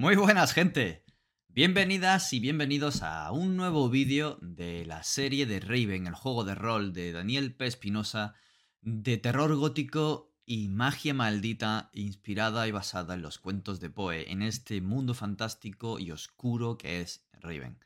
Muy buenas gente, bienvenidas y bienvenidos a un nuevo vídeo de la serie de Raven, el juego de rol de Daniel P. Espinosa, de terror gótico y magia maldita inspirada y basada en los cuentos de Poe, en este mundo fantástico y oscuro que es Raven.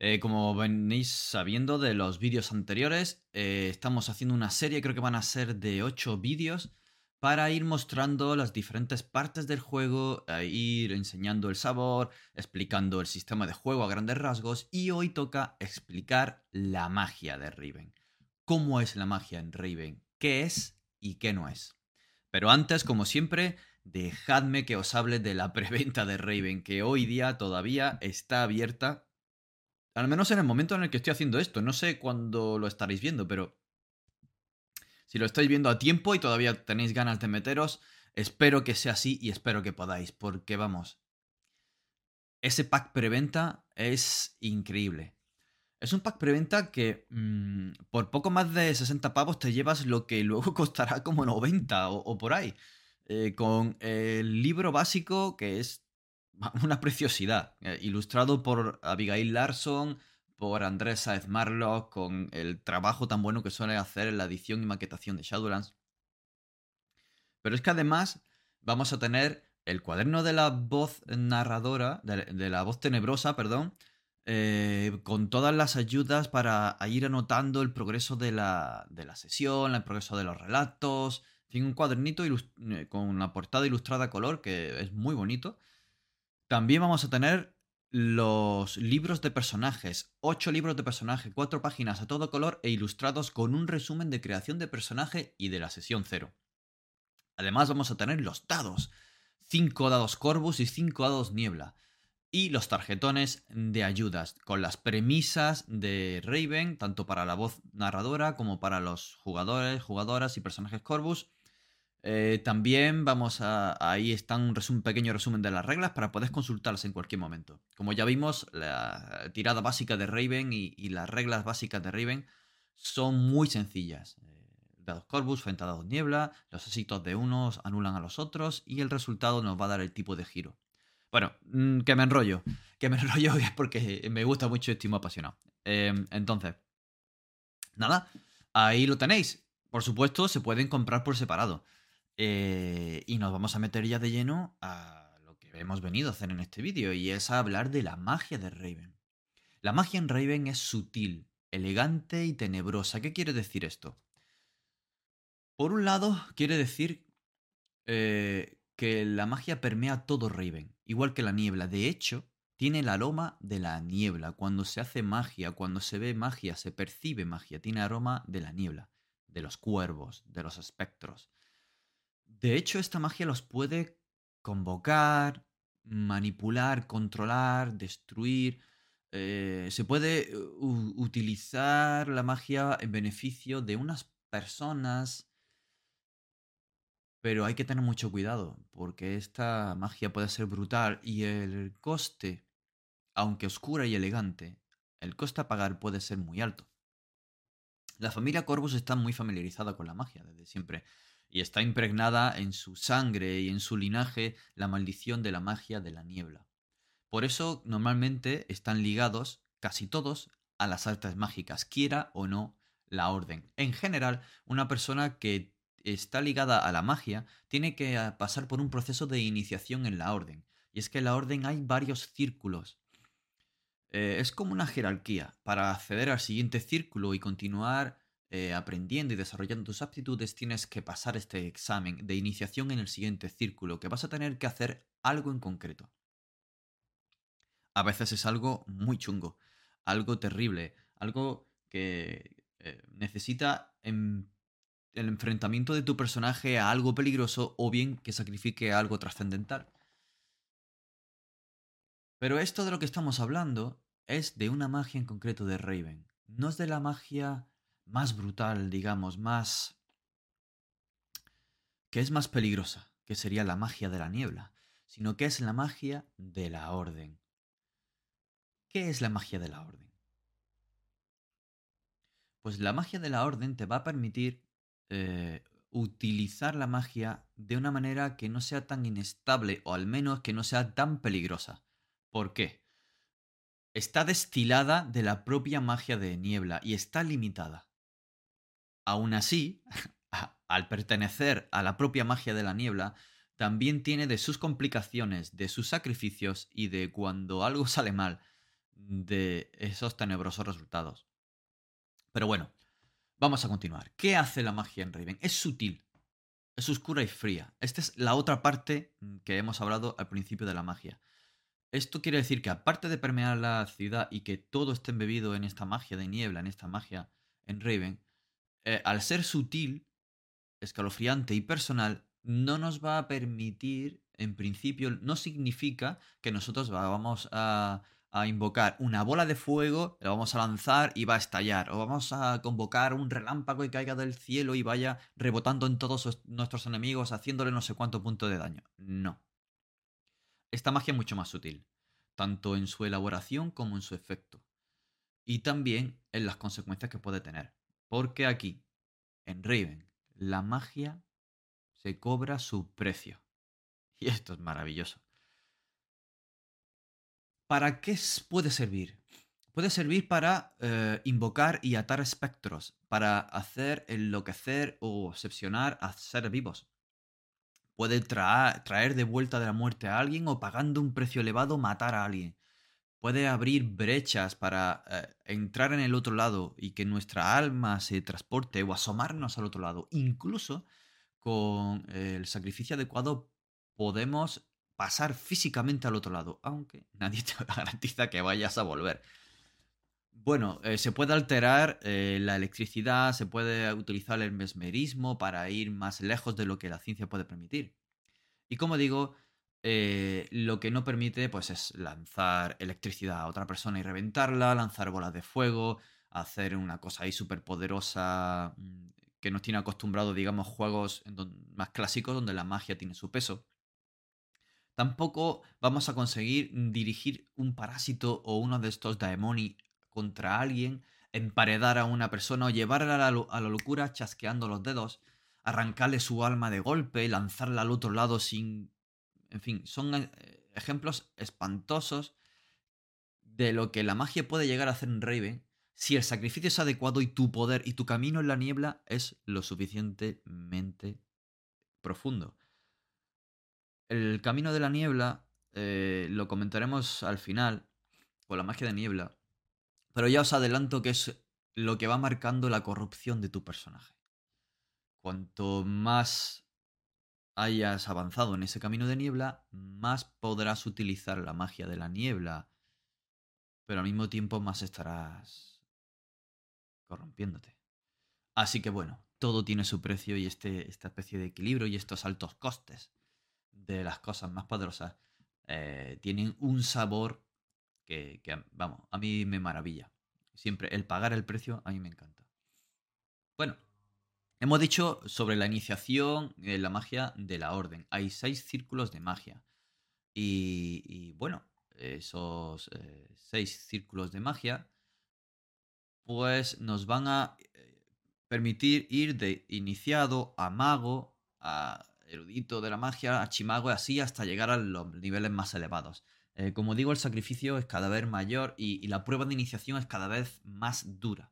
Eh, como venís sabiendo de los vídeos anteriores, eh, estamos haciendo una serie, creo que van a ser de 8 vídeos, para ir mostrando las diferentes partes del juego, ir enseñando el sabor, explicando el sistema de juego a grandes rasgos y hoy toca explicar la magia de Raven. ¿Cómo es la magia en Raven? ¿Qué es y qué no es? Pero antes, como siempre, dejadme que os hable de la preventa de Raven, que hoy día todavía está abierta al menos en el momento en el que estoy haciendo esto. No sé cuándo lo estaréis viendo, pero si lo estáis viendo a tiempo y todavía tenéis ganas de meteros, espero que sea así y espero que podáis, porque vamos, ese pack preventa es increíble. Es un pack preventa que mmm, por poco más de 60 pavos te llevas lo que luego costará como 90 o, o por ahí. Eh, con el libro básico que es una preciosidad. Eh, ilustrado por Abigail Larson, por Andrés Saez Marlock, con el trabajo tan bueno que suele hacer en la edición y maquetación de Shadowlands. Pero es que además vamos a tener el cuaderno de la voz narradora, de, la voz tenebrosa, perdón, eh, con todas las ayudas para ir anotando el progreso de la, sesión, el progreso de los relatos, en fin, un cuadernito eh, con una portada ilustrada a color que es muy bonito también vamos a tener los libros de personajes, ocho libros de personaje, cuatro páginas a todo color e ilustrados con un resumen de creación de personaje y de la sesión cero. Además vamos a tener los dados, cinco dados Corvus y cinco dados Niebla, y los tarjetones de ayudas, con las premisas de Raven, tanto para la voz narradora como para los jugadores, jugadoras y personajes Corvus, eh, también vamos a. Ahí está un, pequeño resumen de las reglas para poder consultarlas en cualquier momento. Como ya vimos, la tirada básica de Raven y, las reglas básicas de Raven son muy sencillas. Eh, dados Corvus frente a dados Niebla, los éxitos de unos anulan a los otros y el resultado nos va a dar el tipo de giro. Bueno, mm, que me enrollo. Que me enrollo porque me gusta mucho estoy muy apasionado. Em, entonces, nada, ahí lo tenéis. Por supuesto, se pueden comprar por separado. Eh, y nos vamos a meter ya de lleno a lo que hemos venido a hacer en este vídeo, y es a hablar de la magia de Raven. La magia en Raven es sutil, elegante y tenebrosa. ¿Qué quiere decir esto? Por un lado, quiere decir eh, que la magia permea todo Raven, igual que la niebla. De hecho, tiene el aroma de la niebla. Cuando se hace magia, cuando se ve magia, se percibe magia, tiene aroma de la niebla, de los cuervos, de los espectros. De hecho, esta magia los puede convocar, manipular, controlar, destruir. Eh, se puede utilizar la magia en beneficio de unas personas. Pero hay que tener mucho cuidado, porque esta magia puede ser brutal y el coste, aunque oscura y elegante, el coste a pagar puede ser muy alto. La familia Corvus está muy familiarizada con la magia desde siempre y está impregnada en su sangre y en su linaje la maldición de la magia de la niebla. Por eso normalmente están ligados, casi todos, a las artes mágicas, quiera o no la orden. En general, una persona que está ligada a la magia tiene que ah, pasar por un proceso de iniciación en la orden. Y es que en la orden hay varios círculos. Eh, es como una jerarquía. Para acceder al siguiente círculo y continuar eh, aprendiendo y desarrollando tus aptitudes, tienes que pasar este examen de iniciación en el siguiente círculo, que vas a tener que hacer algo en concreto. A veces es algo muy chungo, algo terrible, algo que eh, necesita el enfrentamiento de tu personaje a algo peligroso o bien que sacrifique algo trascendental. Pero esto de lo que estamos hablando es de una magia en concreto de Raven. No es de la magia más brutal, digamos, más... que es más peligrosa, que sería la magia de la niebla, sino que es la magia de la orden. ¿Qué es la magia de la orden? Pues la magia de la orden te va a permitir, eh, utilizar la magia de una manera que no sea tan inestable o al menos que no sea tan peligrosa. ¿Por qué? Está destilada de la propia magia de niebla y está limitada. Aún así, al pertenecer a la propia magia de la niebla, también tiene de sus complicaciones, de sus sacrificios y de cuando algo sale mal, de esos tenebrosos resultados. Pero bueno, vamos a continuar. ¿Qué hace la magia en Raven? Es sutil, es oscura y fría. Esta es la otra parte que hemos hablado al principio de la magia. Esto quiere decir que aparte de permear la ciudad y que todo esté embebido en esta magia de niebla, en esta magia en Raven, eh, al ser sutil, escalofriante y personal, no nos va a permitir, en principio, no significa que nosotros vamos a, invocar una bola de fuego, la vamos a lanzar y va a estallar, o vamos a convocar un relámpago y caiga del cielo y vaya rebotando en todos nuestros enemigos, haciéndole no sé cuánto punto de daño. No. Esta magia es mucho más sutil, tanto en su elaboración como en su efecto, y también en las consecuencias que puede tener. Porque aquí, en Raven, la magia se cobra su precio. Y esto es maravilloso. ¿Para qué puede servir? Puede servir para eh, invocar y atar espectros, para hacer enloquecer o obsesionar a seres vivos. Puede traer de vuelta de la muerte a alguien o pagando un precio elevado matar a alguien. Puede abrir brechas para eh, entrar en el otro lado y que nuestra alma se transporte o asomarnos al otro lado. Incluso con el sacrificio adecuado podemos pasar físicamente al otro lado, aunque nadie te garantiza que vayas a volver. Bueno, eh, se puede alterar eh, la electricidad, se puede utilizar el mesmerismo para ir más lejos de lo que la ciencia puede permitir. Y como digo, eh, lo que no permite pues, es lanzar electricidad a otra persona y reventarla, lanzar bolas de fuego, hacer una cosa ahí súper poderosa mm, que nos tiene acostumbrado, digamos, juegos más clásicos donde la magia tiene su peso. Tampoco vamos a conseguir dirigir un parásito o uno de estos daemoni contra alguien, emparedar a una persona o llevarla a la, a la locura chasqueando los dedos, arrancarle su alma de golpe, lanzarla al otro lado sin... En fin, son eh, ejemplos espantosos de lo que la magia puede llegar a hacer en Raven si el sacrificio es adecuado y tu poder y tu camino en la niebla es lo suficientemente profundo. El camino de la niebla eh, lo comentaremos al final, con la magia de niebla, pero ya os adelanto que es lo que va marcando la corrupción de tu personaje. Cuanto más hayas avanzado en ese camino de niebla, más podrás utilizar la magia de la niebla, pero al mismo tiempo más estarás corrompiéndote. Así que bueno, todo tiene su precio y este, esta especie de equilibrio y estos altos costes de las cosas más poderosas eh, tienen un sabor que, vamos, a mí me maravilla. Siempre el pagar el precio a mí me encanta. Bueno, hemos dicho sobre la iniciación en la magia de la orden. Hay seis círculos de magia. Y, bueno, esos eh, seis círculos de magia pues nos van a eh, permitir ir de iniciado a mago, a erudito de la magia, a chimago y así hasta llegar a los niveles más elevados. Eh, como digo, el sacrificio es cada vez mayor y, la prueba de iniciación es cada vez más dura.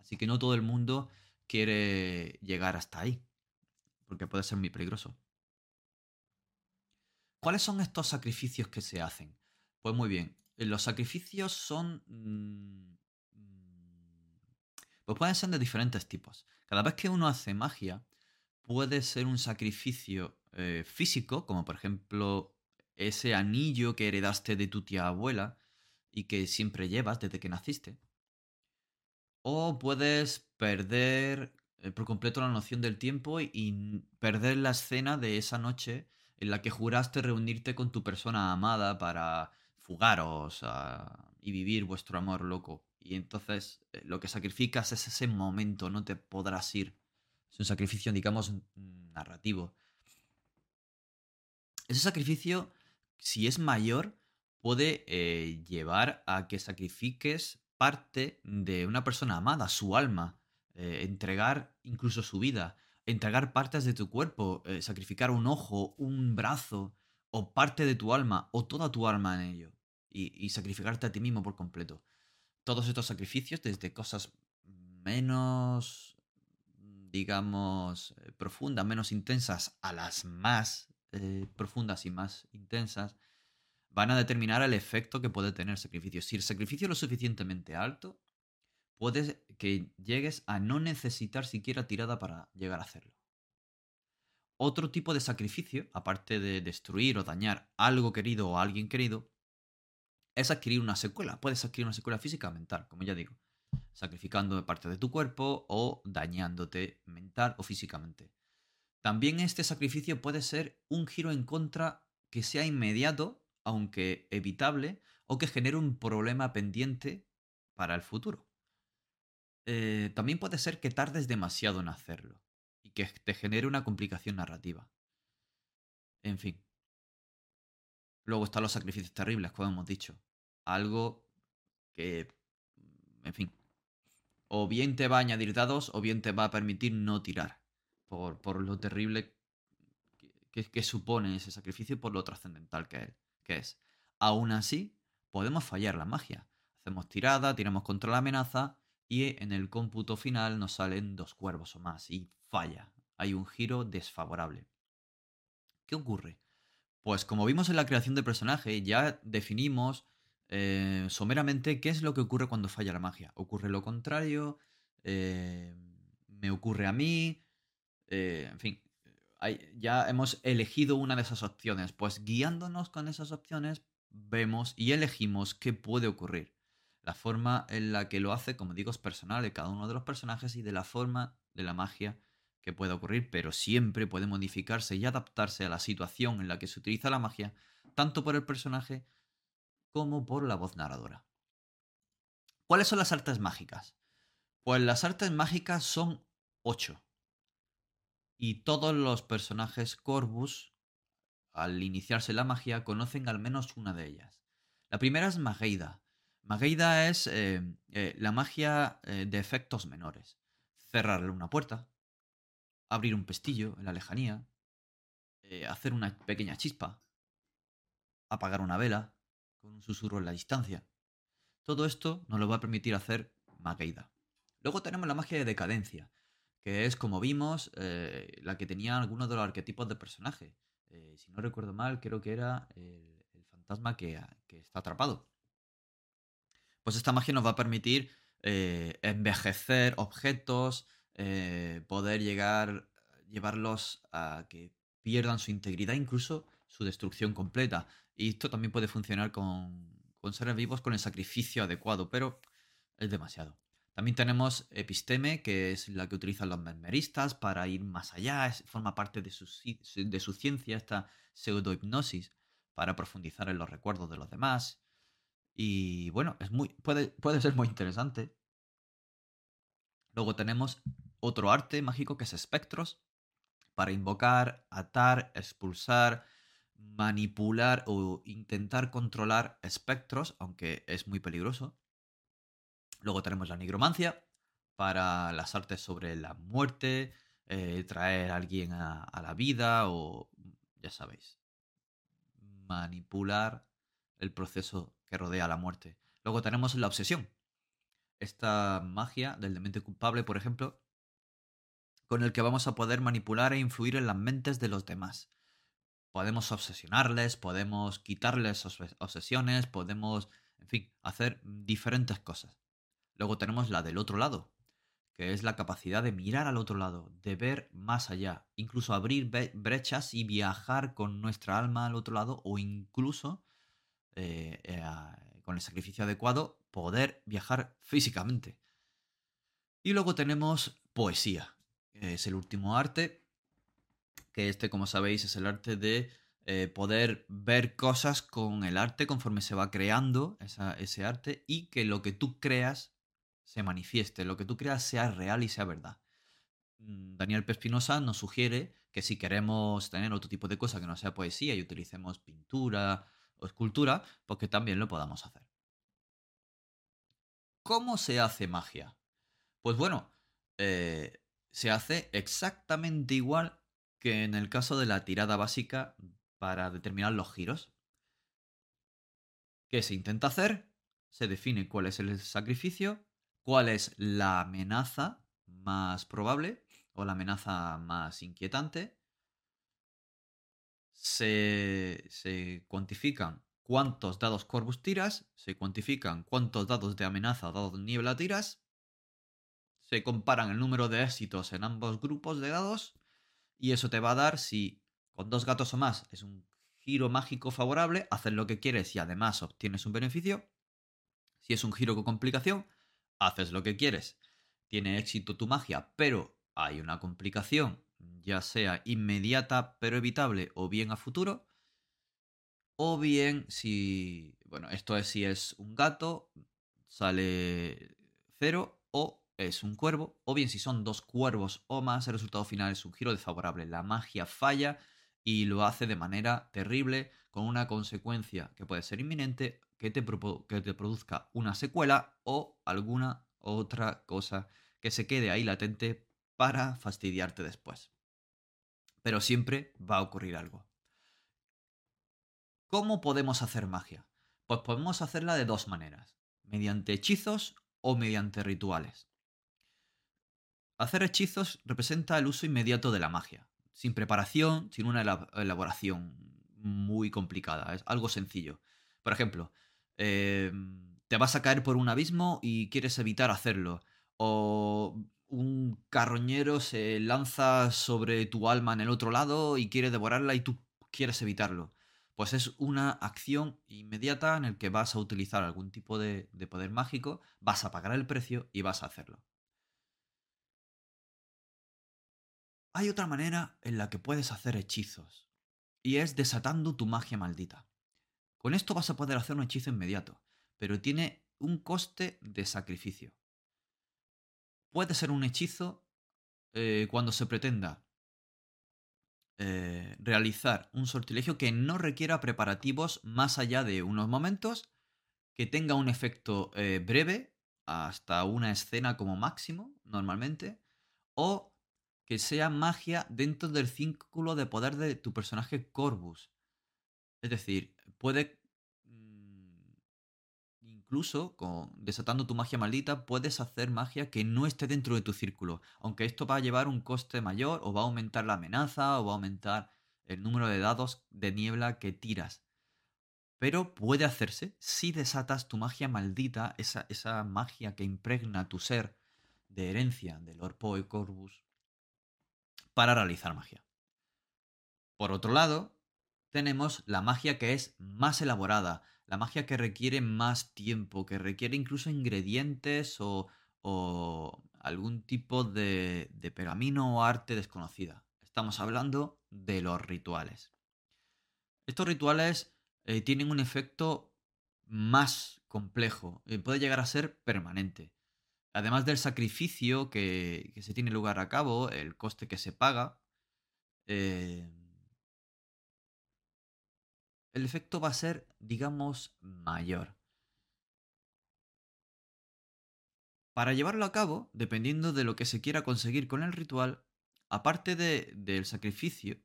Así que no todo el mundo quiere llegar hasta ahí, porque puede ser muy peligroso. ¿Cuáles son estos sacrificios que se hacen? Pues muy bien, eh, los sacrificios son... Mm, pues pueden ser de diferentes tipos. Cada vez que uno hace magia, puede ser un sacrificio eh, físico, como por ejemplo ese anillo que heredaste de tu tía abuela y que siempre llevas desde que naciste. O puedes perder eh, por completo la noción del tiempo y perder la escena de esa noche en la que juraste reunirte con tu persona amada para fugaros y vivir vuestro amor loco. Y entonces eh, lo que sacrificas es ese momento, no te podrás ir. Es un sacrificio, digamos, narrativo. Ese sacrificio, si es mayor, puede eh, llevar a que sacrifiques parte de una persona amada, su alma, eh, entregar incluso su vida. entregar partes de tu cuerpo, eh, sacrificar un ojo, un brazo, o parte de tu alma, o toda tu alma en ello, y, sacrificarte a ti mismo por completo. Todos estos sacrificios, desde cosas menos, digamos, eh, profundas, menos intensas, a las más profundas y más intensas, van a determinar el efecto que puede tener el sacrificio. Si el sacrificio es lo suficientemente alto, puedes que llegues a no necesitar siquiera tirada para llegar a hacerlo. Otro tipo de sacrificio, aparte de destruir o dañar algo querido o alguien querido, es adquirir una secuela. Puedes adquirir una secuela física o mental, como ya digo, sacrificando parte de tu cuerpo o dañándote mental o físicamente. También este sacrificio puede ser un giro en contra que sea inmediato, aunque evitable, o que genere un problema pendiente para el futuro. Eh, también puede ser que tardes demasiado en hacerlo y que te genere una complicación narrativa. En fin. Luego están los sacrificios terribles, como hemos dicho. Algo que, en fin, o bien te va a añadir dados o bien te va a permitir no tirar. Por, por lo terrible que, supone ese sacrificio y por lo trascendental que, que es. Aún así, podemos fallar la magia. Hacemos tirada, tiramos contra la amenaza y en el cómputo final nos salen dos cuervos o más y falla. Hay un giro desfavorable. ¿Qué ocurre? Pues como vimos en la creación de personaje, ya definimos eh, someramente qué es lo que ocurre cuando falla la magia. Ocurre lo contrario, eh, me ocurre a mí, eh, en fin, ya hemos elegido una de esas opciones. Pues guiándonos con esas opciones, vemos y elegimos qué puede ocurrir. La forma en la que lo hace, como digo, es personal de cada uno de los personajes y de la forma de la magia que pueda ocurrir, pero siempre puede modificarse y adaptarse a la situación en la que se utiliza la magia, tanto por el personaje como por la voz narradora. ¿Cuáles son las artes mágicas? Pues las artes mágicas son ocho. Y todos los personajes Corvus, al iniciarse la magia, conocen al menos una de ellas. La primera es Mageida, Mageida es eh, eh, la magia eh, de efectos menores. Cerrarle una puerta, abrir un pestillo en la lejanía, hacer una pequeña chispa, apagar una vela con un susurro en la distancia. Todo esto nos lo va a permitir hacer Mageida. Luego tenemos la magia de decadencia, que es, como vimos, la que tenía algunos de los arquetipos de personaje. si no recuerdo mal, creo que era el, fantasma que está atrapado pues esta magia nos va a permitir eh, envejecer objetos, eh, poder llegar, llevarlos a que pierdan su integridad, incluso su destrucción completa. Y esto también puede funcionar con, seres vivos con el sacrificio adecuado, pero es demasiado. También tenemos Episteme, que es la que utilizan los mesmeristas para ir más allá, forma parte de su, de su ciencia, esta pseudohipnosis, para profundizar en los recuerdos de los demás. Y bueno, es muy, puede, puede ser muy interesante. Luego tenemos otro arte mágico que es espectros, para invocar, atar, expulsar, manipular o intentar controlar espectros, aunque es muy peligroso. Luego tenemos la nigromancia, para las artes sobre la muerte, eh, traer a alguien a la vida o, ya sabéis, manipular el proceso que rodea la muerte. Luego tenemos la obsesión. Esta magia del demente culpable, por ejemplo, con el que vamos a poder manipular e influir en las mentes de los demás. Podemos obsesionarles, podemos quitarles obsesiones, podemos, en fin, hacer diferentes cosas. Luego tenemos la del otro lado, que es la capacidad de mirar al otro lado, de ver más allá, incluso abrir brechas y viajar con nuestra alma al otro lado o incluso eh, eh, con el sacrificio adecuado, poder viajar físicamente. Y luego tenemos poesía, es el último arte, que este, como sabéis, es el arte de eh, poder ver cosas con el arte conforme se va creando ese arte y que lo que tú creas se manifieste, lo que tú creas sea real y sea verdad. Mm, Daniel Pespinosa nos sugiere que si queremos tener otro tipo de cosa que no sea poesía y utilicemos pintura, o escultura, porque también lo podamos hacer. ¿Cómo se hace magia? Pues bueno, eh, se hace exactamente igual que en el caso de la tirada básica para determinar los giros. ¿Qué se intenta hacer? Se define cuál es el sacrificio, cuál es la amenaza más probable o la amenaza más inquietante. Se, cuantifican cuántos dados Corvus tiras, se cuantifican cuántos dados de amenaza o dados de niebla tiras, se comparan el número de éxitos en ambos grupos de dados y eso te va a dar si con dos gatos o más es un giro mágico favorable, haces lo que quieres y además obtienes un beneficio. Si es un giro con complicación, haces lo que quieres. Tiene éxito tu magia, pero hay una complicación, ya sea inmediata pero evitable o bien a futuro. O bien si, bueno, esto es si es un gato, sale cero o es un cuervo, o bien si son dos cuervos o más, el resultado final es un giro desfavorable. La magia falla y lo hace de manera terrible, con una consecuencia que puede ser inminente, que te, que te produzca una secuela o alguna otra cosa que se quede ahí latente para fastidiarte después. Pero siempre va a ocurrir algo. ¿Cómo podemos hacer magia? Pues podemos hacerla de dos maneras, mediante hechizos o mediante rituales. Hacer hechizos representa el uso inmediato de la magia, sin preparación, sin una elaboración muy complicada, es algo sencillo. Por ejemplo, em, te vas a caer por un abismo y quieres evitar hacerlo, o un carroñero se lanza sobre tu alma en el otro lado y quiere devorarla y tú quieres evitarlo. Pues es una acción inmediata en la que vas a utilizar algún tipo de poder mágico, vas a pagar el precio y vas a hacerlo. Hay otra manera en la que puedes hacer hechizos, y es desatando tu magia maldita. Con esto vas a poder hacer un hechizo inmediato, pero tiene un coste de sacrificio. Puede ser un hechizo eh, cuando se pretenda eh, realizar un sortilegio que no requiera preparativos más allá de unos momentos, que tenga un efecto eh, breve, hasta una escena como máximo, normalmente, o que sea magia dentro del círculo de poder de tu personaje Corvus. Es decir, puede... Incluso desatando tu magia maldita, puedes hacer magia que no esté dentro de tu círculo. Aunque esto va a llevar un coste mayor, o va a aumentar la amenaza, o va a aumentar el número de dados de niebla que tiras. Pero puede hacerse si desatas tu magia maldita, esa, esa magia que impregna tu ser de herencia del Orpo y Corvus, para realizar magia. Por otro lado, tenemos la magia que es más elaborada, la magia que requiere más tiempo, que requiere incluso ingredientes o, algún tipo de, de pergamino o arte desconocida. Estamos hablando de los rituales. Estos rituales eh, tienen un efecto más complejo, y puede llegar a ser permanente además del sacrificio que, se tiene lugar a cabo, el coste que se paga, eh, el efecto va a ser, digamos, mayor. Para llevarlo a cabo, dependiendo de lo que se quiera conseguir con el ritual, aparte del sacrificio,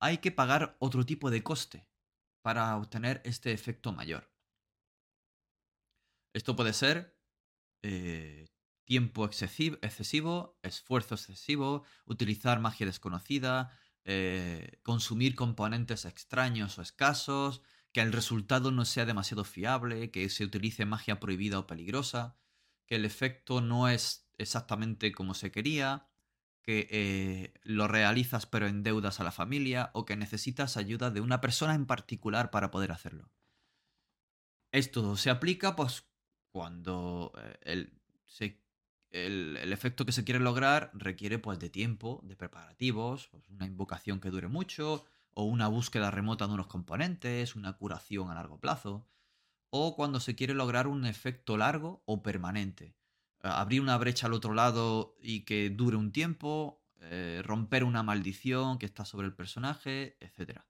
hay que pagar otro tipo de coste para obtener este efecto mayor. Esto puede ser eh, tiempo excesivo, esfuerzo excesivo, utilizar magia desconocida, eh, consumir componentes extraños o escasos, que el resultado no sea demasiado fiable, que se utilice magia prohibida o peligrosa, que el efecto no es exactamente como se quería, que eh, lo realizas pero endeudas a la familia o que necesitas ayuda de una persona en particular para poder hacerlo. Esto se aplica pues cuando eh, el, el, efecto que se quiere lograr requiere pues de tiempo, de preparativos, pues, una invocación que dure mucho, o una búsqueda remota de unos componentes, una curación a largo plazo, o cuando se quiere lograr un efecto largo o permanente. Abrir una brecha al otro lado y que dure un tiempo, eh, romper una maldición que está sobre el personaje, etc.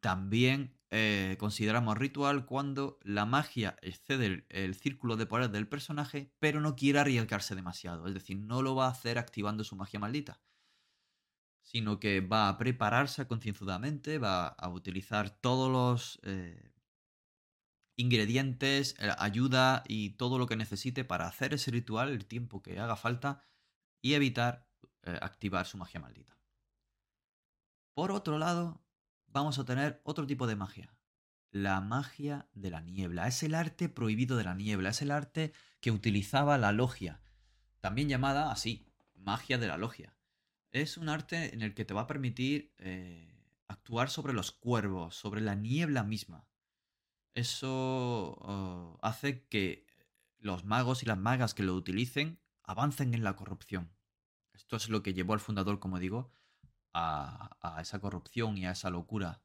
También eh, consideramos ritual cuando la magia excede el, círculo de poder del personaje, pero no quiere arriesgarse demasiado. Es decir, no lo va a hacer activando su magia maldita. Sino que va a prepararse concienzudamente, va a utilizar todos los eh, ingredientes, eh, ayuda y todo lo que necesite para hacer ese ritual el tiempo que haga falta y evitar activar su magia maldita. Por otro lado, vamos a tener otro tipo de magia. La magia de la niebla. Es el arte prohibido de la niebla. Es el arte que utilizaba la logia. También llamada así, magia de la logia. Es un arte en el que te va a permitir eh, actuar sobre los cuervos, sobre la niebla misma eso oh, hace que los magos y las magas que lo utilicen avancen en la corrupción. Esto es lo que llevó al fundador, como digo, a, esa corrupción y a esa locura,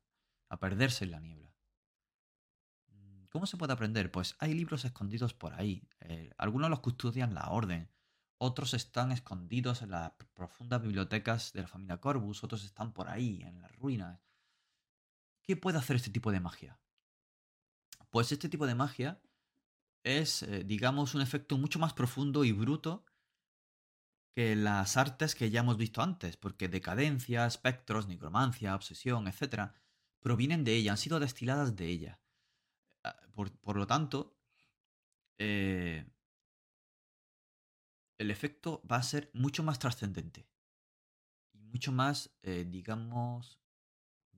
a perderse en la niebla. Mm, ¿Cómo se puede aprender? Pues hay libros escondidos por ahí. Eh, algunos los custodian la orden, otros están escondidos en las profundas bibliotecas de la familia Corvus, otros están por ahí, en las ruinas. ¿Qué puede hacer este tipo de magia? Pues este tipo de magia es, eh, digamos, un efecto mucho más profundo y bruto que las artes que ya hemos visto antes, porque decadencia, espectros, nigromancia, obsesión, etc., provienen de ella, han sido destiladas de ella. Ah, por, lo tanto, eh, el efecto va a ser mucho más trascendente y mucho más, eh, digamos,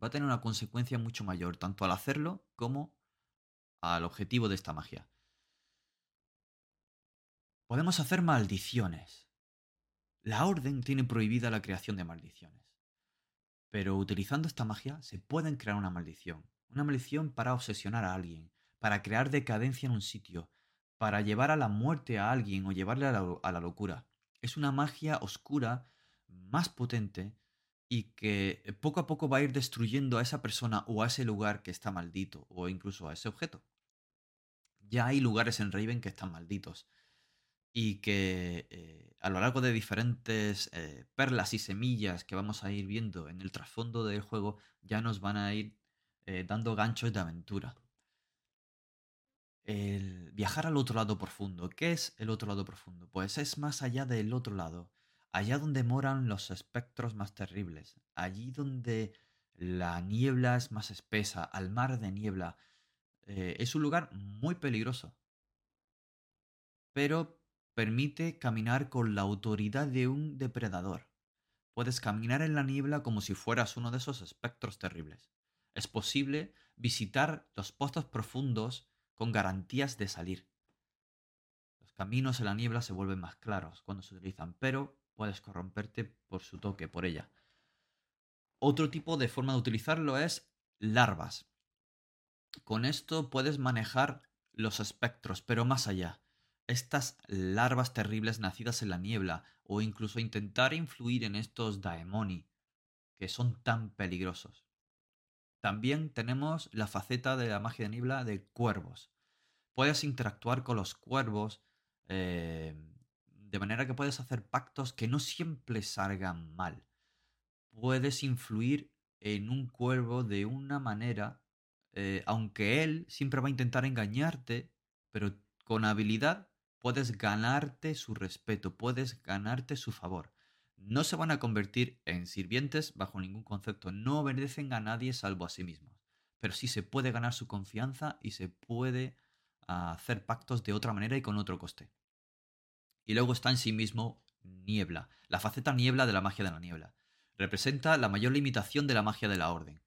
va a tener una consecuencia mucho mayor, tanto al hacerlo como al objetivo de esta magia. Podemos hacer maldiciones. La orden tiene prohibida la creación de maldiciones. Pero utilizando esta magia se pueden crear una maldición. Una maldición para obsesionar a alguien, para crear decadencia en un sitio, para llevar a la muerte a alguien o llevarle a la, a la locura. Es una magia oscura más potente y que poco a poco va a ir destruyendo a esa persona o a ese lugar que está maldito o incluso a ese objeto ya hay lugares en Raven que están malditos y que eh, a lo largo de diferentes eh, perlas y semillas que vamos a ir viendo en el trasfondo del juego ya nos van a ir eh, dando ganchos de aventura. El viajar al otro lado profundo. ¿Qué es el otro lado profundo? Pues es más allá del otro lado, allá donde moran los espectros más terribles, allí donde la niebla es más espesa, al mar de niebla, es un lugar muy peligroso, pero permite caminar con la autoridad de un depredador. Puedes caminar en la niebla como si fueras uno de esos espectros terribles. Es posible visitar los pozos profundos con garantías de salir. Los caminos en la niebla se vuelven más claros cuando se utilizan, pero puedes corromperte por su toque, por ella. Otro tipo de forma de utilizarlo es larvas. Con esto puedes manejar los espectros, pero más allá. Estas larvas terribles nacidas en la niebla, o incluso intentar influir en estos daemoni, que son tan peligrosos. También tenemos la faceta de la magia de niebla de cuervos. Puedes interactuar con los cuervos eh, de manera que puedes hacer pactos que no siempre salgan mal. Puedes influir en un cuervo de una manera eh, aunque él siempre va a intentar engañarte, pero con habilidad puedes ganarte su respeto, puedes ganarte su favor. No se van a convertir en sirvientes bajo ningún concepto, no obedecen a nadie salvo a sí mismos, pero sí se puede ganar su confianza y se puede hacer pactos de otra manera y con otro coste. Y luego está en sí mismo niebla, la faceta niebla de la magia de la niebla. Representa la mayor limitación de la magia de la orden.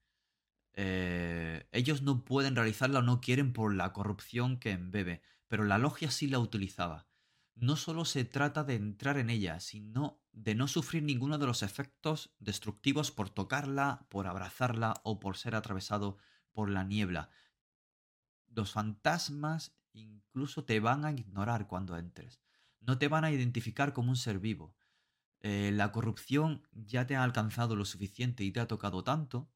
Eh, ellos no pueden realizarla o no quieren por la corrupción que embebe, pero la logia sí la utilizaba. No solo se trata de entrar en ella, sino de no sufrir ninguno de los efectos destructivos por tocarla, por abrazarla o por ser atravesado por la niebla. Los fantasmas incluso te van a ignorar cuando entres. No te van a identificar como un ser vivo. Eh, la corrupción ya te ha alcanzado lo suficiente y te ha tocado tanto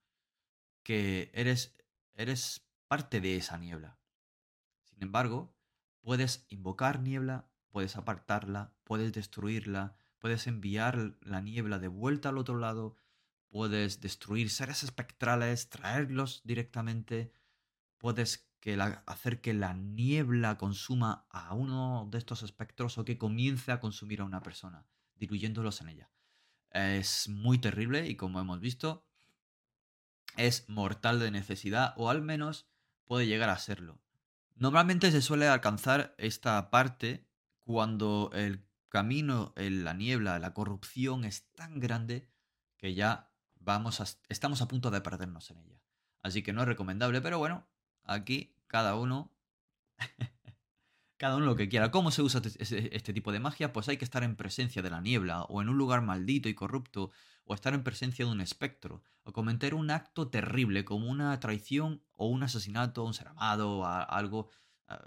que eres, eres parte de esa niebla. Sin embargo, puedes invocar niebla, puedes apartarla, puedes destruirla, puedes enviar la niebla de vuelta al otro lado, puedes destruir seres espectrales, traerlos directamente, puedes hacer que la niebla consuma a uno de estos espectros o que comience a consumir a una persona, diluyéndolos en ella. Es muy terrible y como hemos visto, es mortal de necesidad o al menos puede llegar a serlo. Normalmente se suele alcanzar esta parte cuando el camino en la niebla, la corrupción es tan grande que ya vamos a, estamos a punto de perdernos en ella. Así que no es recomendable, pero bueno, aquí cada uno cada uno lo que quiera. ¿Cómo se usa este, este, tipo de magia? Pues hay que estar en presencia de la niebla, o en un lugar maldito y corrupto, o estar en presencia de un espectro, o cometer un acto terrible como una traición o un asesinato, un ser amado, o algo ah,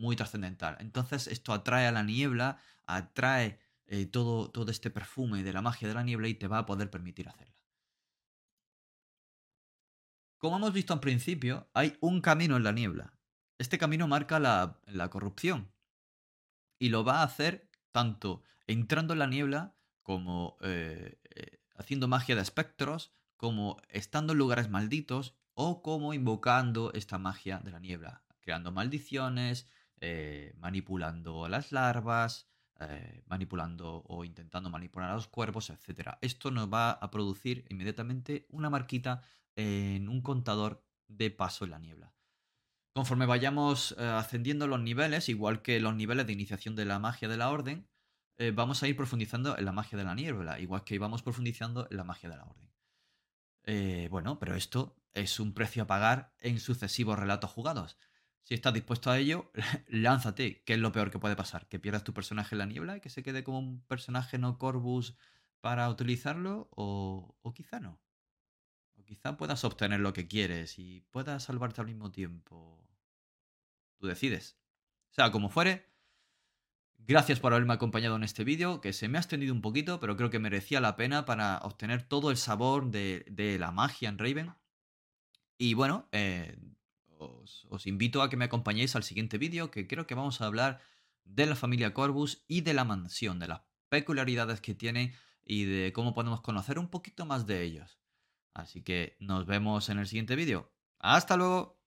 muy trascendental. Entonces esto atrae a la niebla, atrae eh, todo, todo este perfume de la magia de la niebla y te va a poder permitir hacerla. Como hemos visto al principio, hay un camino en la niebla. Este camino marca la, corrupción. Y lo va a hacer tanto entrando en la niebla como eh, eh, haciendo magia de espectros, como estando en lugares malditos o como invocando esta magia de la niebla, creando maldiciones, eh, manipulando las larvas, manipulando o intentando manipular a los cuervos, etc. Esto nos va a producir inmediatamente una marquita en un contador de paso en la niebla. Conforme vayamos eh, ascendiendo los niveles, igual que los niveles de iniciación de la magia de la orden, eh, vamos a ir profundizando en la magia de la niebla, igual que íbamos profundizando en la magia de la orden. Eh, bueno, pero esto es un precio a pagar en sucesivos relatos jugados. Si estás dispuesto a ello, lánzate. ¿Qué es lo peor que puede pasar? ¿Que pierdas tu personaje en la niebla y que se quede como un personaje no Corvus para utilizarlo? O, o quizá no. Quizá puedas obtener lo que quieres y puedas salvarte al mismo tiempo. Tú decides. Sea como fuere, gracias por haberme acompañado en este vídeo, que se me ha extendido un poquito, pero creo que merecía la pena para obtener todo el sabor de, la magia en Raven. Y bueno, eh, os, os, invito a que me acompañéis al siguiente vídeo, que creo que vamos a hablar de la familia Corvus y de la mansión, de las peculiaridades que tiene y de cómo podemos conocer un poquito más de ellos. Así que nos vemos en el siguiente vídeo. ¡Hasta luego!